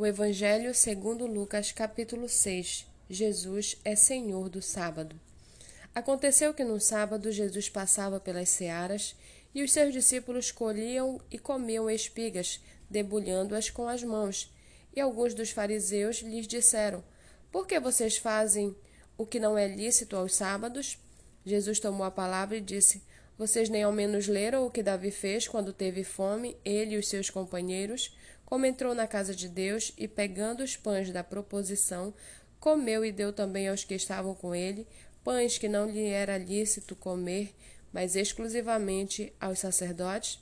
O Evangelho segundo Lucas, capítulo 6. Jesus é Senhor do sábado. Aconteceu que no sábado Jesus passava pelas searas e os seus discípulos colhiam e comiam espigas, debulhando-as com as mãos. E alguns dos fariseus lhes disseram: Por que vocês fazem o que não é lícito aos sábados? Jesus tomou a palavra e disse: Vocês nem ao menos leram o que Davi fez quando teve fome, ele e os seus companheiros? Como entrou na casa de Deus e, pegando os pães da proposição, comeu e deu também aos que estavam com ele, pães que não lhe era lícito comer, mas exclusivamente aos sacerdotes?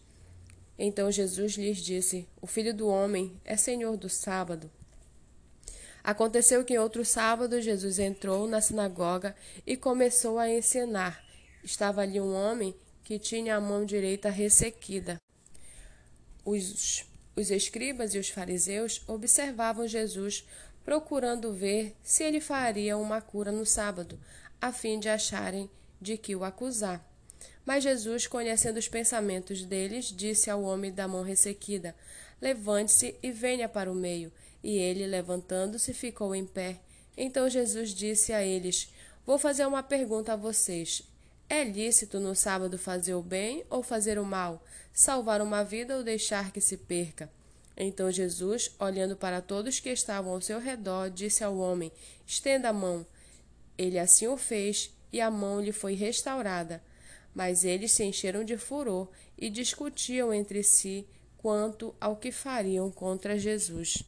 Então Jesus lhes disse: O filho do homem é senhor do sábado. Aconteceu que em outro sábado Jesus entrou na sinagoga e começou a ensinar. Estava ali um homem que tinha a mão direita ressequida. Os os escribas e os fariseus observavam Jesus, procurando ver se ele faria uma cura no sábado, a fim de acharem de que o acusar. Mas Jesus, conhecendo os pensamentos deles, disse ao homem da mão ressequida: Levante-se e venha para o meio. E ele, levantando-se, ficou em pé. Então Jesus disse a eles: Vou fazer uma pergunta a vocês. É lícito no sábado fazer o bem ou fazer o mal, salvar uma vida ou deixar que se perca? Então Jesus, olhando para todos que estavam ao seu redor, disse ao homem: Estenda a mão. Ele assim o fez, e a mão lhe foi restaurada. Mas eles se encheram de furor e discutiam entre si quanto ao que fariam contra Jesus.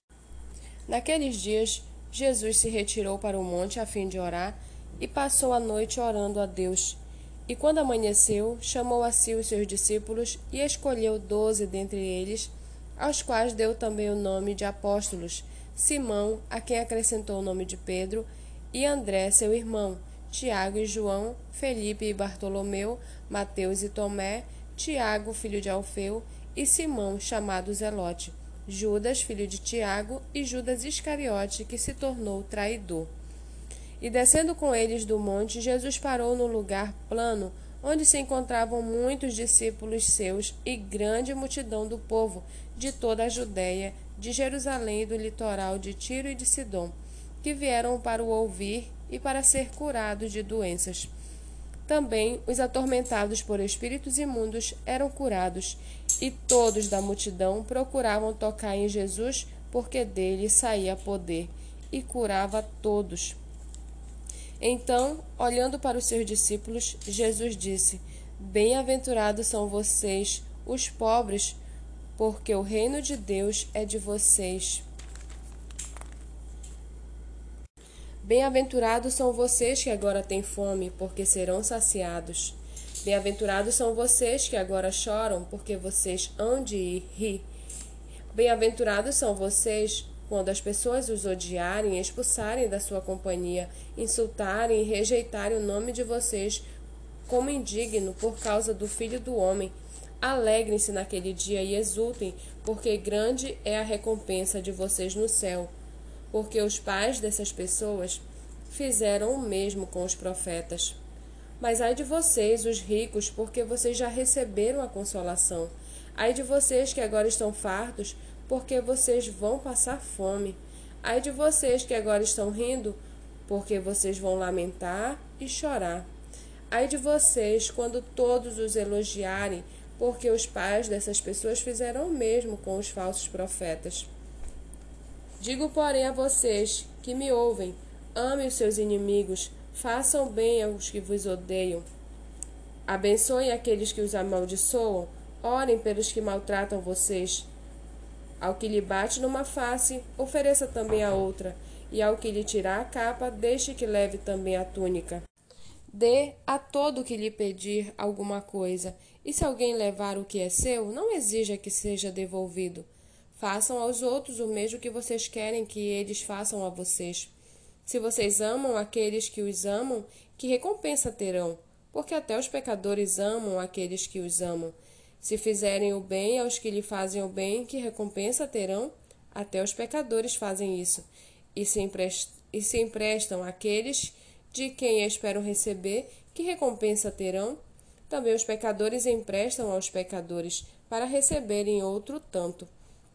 Naqueles dias, Jesus se retirou para o monte a fim de orar e passou a noite orando a Deus. E quando amanheceu, chamou a si os seus discípulos e escolheu doze dentre eles, aos quais deu também o nome de apóstolos: Simão, a quem acrescentou o nome de Pedro, e André, seu irmão, Tiago e João, Felipe e Bartolomeu, Mateus e Tomé, Tiago, filho de Alfeu, e Simão, chamado Zelote, Judas, filho de Tiago, e Judas Iscariote, que se tornou traidor. E descendo com eles do monte, Jesus parou no lugar plano, onde se encontravam muitos discípulos seus e grande multidão do povo de toda a Judéia, de Jerusalém e do litoral de Tiro e de Sidom, que vieram para o ouvir e para ser curados de doenças. Também os atormentados por espíritos imundos eram curados, e todos da multidão procuravam tocar em Jesus, porque dele saía poder, e curava todos. Então, olhando para os seus discípulos, Jesus disse: Bem-aventurados são vocês, os pobres, porque o reino de Deus é de vocês. Bem-aventurados são vocês que agora têm fome, porque serão saciados. Bem-aventurados são vocês que agora choram, porque vocês hão de ir rir. Bem-aventurados são vocês quando as pessoas os odiarem, expulsarem da sua companhia, insultarem e rejeitarem o nome de vocês como indigno por causa do Filho do Homem, alegrem-se naquele dia e exultem, porque grande é a recompensa de vocês no céu. Porque os pais dessas pessoas fizeram o mesmo com os profetas. Mas ai de vocês, os ricos, porque vocês já receberam a consolação. Ai de vocês que agora estão fartos, porque vocês vão passar fome. Ai de vocês que agora estão rindo, porque vocês vão lamentar e chorar. Ai de vocês quando todos os elogiarem, porque os pais dessas pessoas fizeram o mesmo com os falsos profetas. Digo, porém, a vocês que me ouvem: amem os seus inimigos, façam bem aos que vos odeiam. Abençoem aqueles que os amaldiçoam, orem pelos que maltratam vocês. Ao que lhe bate numa face, ofereça também a outra, e ao que lhe tirar a capa, deixe que leve também a túnica. Dê a todo que lhe pedir alguma coisa, e se alguém levar o que é seu, não exija que seja devolvido. Façam aos outros o mesmo que vocês querem que eles façam a vocês. Se vocês amam aqueles que os amam, que recompensa terão? Porque até os pecadores amam aqueles que os amam. Se fizerem o bem aos que lhe fazem o bem, que recompensa terão? Até os pecadores fazem isso, e se, emprestam, e se emprestam àqueles de quem esperam receber, que recompensa terão? Também os pecadores emprestam aos pecadores, para receberem outro tanto.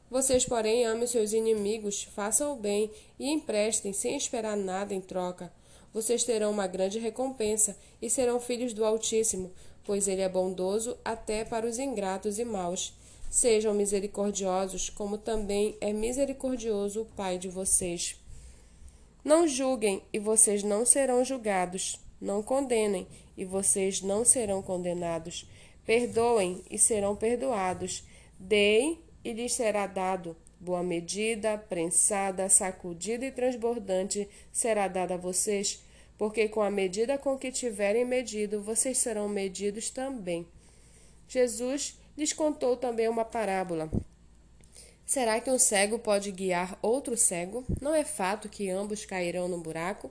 Vocês, porém, amem seus inimigos, façam o bem e emprestem sem esperar nada em troca. Vocês terão uma grande recompensa e serão filhos do Altíssimo, pois ele é bondoso até para os ingratos e maus. Sejam misericordiosos, como também é misericordioso o Pai de vocês. Não julguem, e vocês não serão julgados. Não condenem, e vocês não serão condenados. Perdoem, e serão perdoados. Deem, e lhes será dado. Boa medida, prensada, sacudida e transbordante será dada a vocês, porque com a medida com que tiverem medido, vocês serão medidos também. Jesus lhes contou também uma parábola. Será que um cego pode guiar outro cego? Não é fato que ambos cairão no buraco?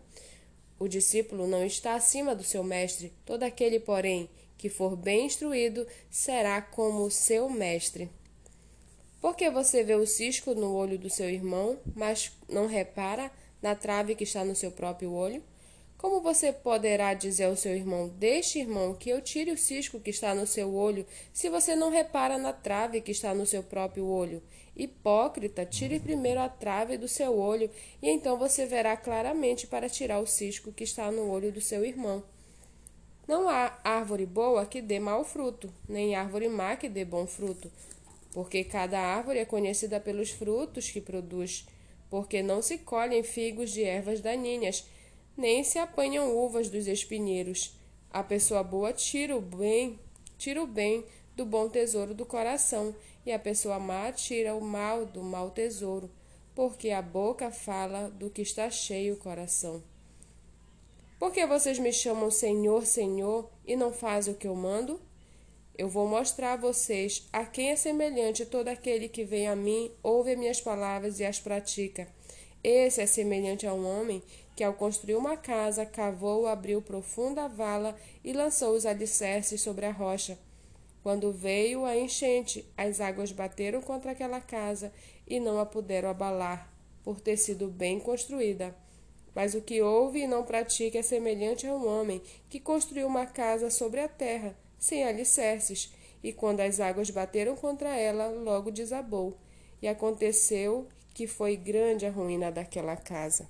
O discípulo não está acima do seu mestre, todo aquele, porém, que for bem instruído, será como o seu mestre. Por que você vê o cisco no olho do seu irmão, mas não repara na trave que está no seu próprio olho? Como você poderá dizer ao seu irmão: Deixe, irmão, que eu tire o cisco que está no seu olho, se você não repara na trave que está no seu próprio olho? Hipócrita, tire primeiro a trave do seu olho, e então você verá claramente para tirar o cisco que está no olho do seu irmão. Não há árvore boa que dê mau fruto, nem árvore má que dê bom fruto porque cada árvore é conhecida pelos frutos que produz, porque não se colhem figos de ervas daninhas, nem se apanham uvas dos espinheiros. A pessoa boa tira o bem, tira o bem do bom tesouro do coração, e a pessoa má tira o mal do mau tesouro, porque a boca fala do que está cheio o coração. Por que vocês me chamam Senhor, Senhor, e não fazem o que eu mando? Eu vou mostrar a vocês a quem é semelhante todo aquele que vem a mim, ouve minhas palavras e as pratica. Esse é semelhante a um homem que, ao construir uma casa, cavou, abriu profunda vala e lançou os alicerces sobre a rocha. Quando veio a enchente, as águas bateram contra aquela casa e não a puderam abalar, por ter sido bem construída. Mas o que ouve e não pratica é semelhante a um homem que construiu uma casa sobre a terra sem alicerces, e quando as águas bateram contra ela, logo desabou. E aconteceu que foi grande a ruína daquela casa.